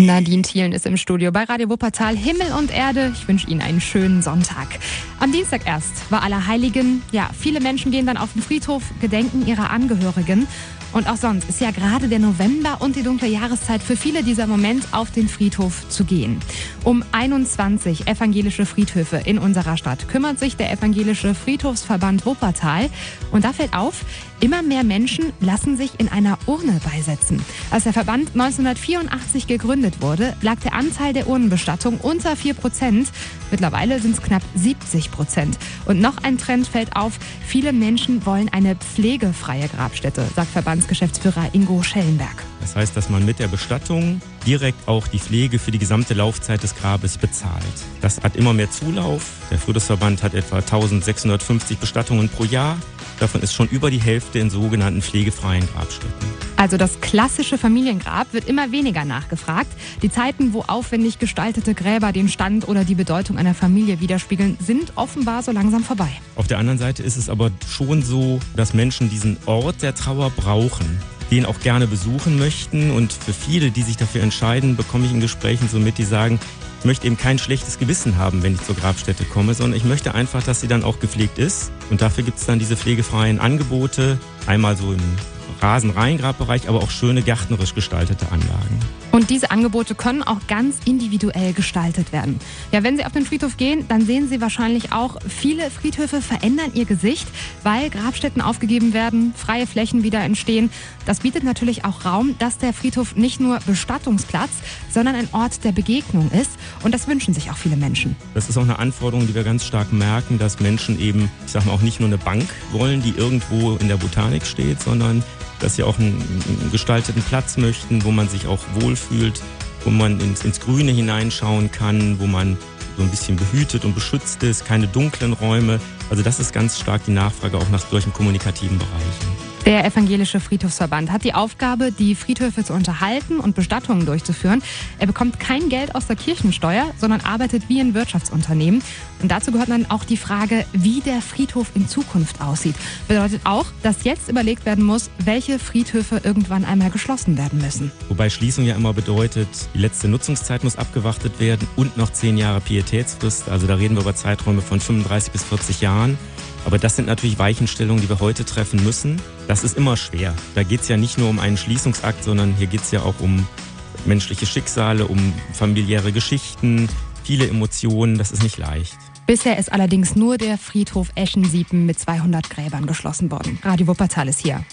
Nadine Thielen ist im Studio bei Radio Wuppertal. Himmel und Erde. Ich wünsche Ihnen einen schönen Sonntag. Am Dienstag erst war Allerheiligen. Ja, viele Menschen gehen dann auf den Friedhof, gedenken ihrer Angehörigen. Und auch sonst ist ja gerade der November und die dunkle Jahreszeit für viele dieser Moment, auf den Friedhof zu gehen. Um 21 evangelische Friedhöfe in unserer Stadt kümmert sich der evangelische Friedhofsverband Wuppertal. Und da fällt auf, immer mehr Menschen lassen sich in einer Urne beisetzen. Als der Verband 1984 gegründet wurde, lag der Anteil der Urnenbestattung unter 4 Prozent. Mittlerweile sind es knapp 70 Prozent. Und noch ein Trend fällt auf, viele Menschen wollen eine pflegefreie Grabstätte, sagt Verbandsgeschäftsführer Ingo Schellenberg. Das heißt, dass man mit der Bestattung direkt auch die Pflege für die gesamte Laufzeit des Grabes bezahlt. Das hat immer mehr Zulauf. Der Friedhofsverband hat etwa 1650 Bestattungen pro Jahr. Davon ist schon über die Hälfte in sogenannten pflegefreien Grabstätten. Also das klassische Familiengrab wird immer weniger nachgefragt. Die Zeiten, wo aufwendig gestaltete Gräber den Stand oder die Bedeutung einer Familie widerspiegeln, sind offenbar so langsam vorbei. Auf der anderen Seite ist es aber schon so, dass Menschen diesen Ort der Trauer brauchen den auch gerne besuchen möchten. Und für viele, die sich dafür entscheiden, bekomme ich in Gesprächen so mit, die sagen, ich möchte eben kein schlechtes Gewissen haben, wenn ich zur Grabstätte komme, sondern ich möchte einfach, dass sie dann auch gepflegt ist. Und dafür gibt es dann diese pflegefreien Angebote, einmal so im Rasenreingrabbereich, aber auch schöne gärtnerisch gestaltete Anlagen. Und diese Angebote können auch ganz individuell gestaltet werden. Ja, wenn Sie auf den Friedhof gehen, dann sehen Sie wahrscheinlich auch, viele Friedhöfe verändern ihr Gesicht, weil Grabstätten aufgegeben werden, freie Flächen wieder entstehen. Das bietet natürlich auch Raum, dass der Friedhof nicht nur Bestattungsplatz, sondern ein Ort der Begegnung ist. Und das wünschen sich auch viele Menschen. Das ist auch eine Anforderung, die wir ganz stark merken, dass Menschen eben, ich sag mal, auch nicht nur eine Bank wollen, die irgendwo in der Botanik steht, sondern dass sie auch einen, einen gestalteten Platz möchten, wo man sich auch wohlfühlt, wo man ins, ins Grüne hineinschauen kann, wo man so ein bisschen behütet und beschützt ist, keine dunklen Räume. Also das ist ganz stark die Nachfrage auch nach solchen kommunikativen Bereichen. Der Evangelische Friedhofsverband hat die Aufgabe, die Friedhöfe zu unterhalten und Bestattungen durchzuführen. Er bekommt kein Geld aus der Kirchensteuer, sondern arbeitet wie ein Wirtschaftsunternehmen. Und dazu gehört dann auch die Frage, wie der Friedhof in Zukunft aussieht. Bedeutet auch, dass jetzt überlegt werden muss, welche Friedhöfe irgendwann einmal geschlossen werden müssen. Wobei Schließung ja immer bedeutet, die letzte Nutzungszeit muss abgewartet werden und noch zehn Jahre Pietätsfrist. Also da reden wir über Zeiträume von 35 bis 40 Jahren. Aber das sind natürlich Weichenstellungen, die wir heute treffen müssen. Das ist immer schwer. Da geht es ja nicht nur um einen Schließungsakt, sondern hier geht es ja auch um menschliche Schicksale, um familiäre Geschichten, viele Emotionen. Das ist nicht leicht. Bisher ist allerdings nur der Friedhof Eschensiepen mit 200 Gräbern geschlossen worden. Radio Wuppertal ist hier.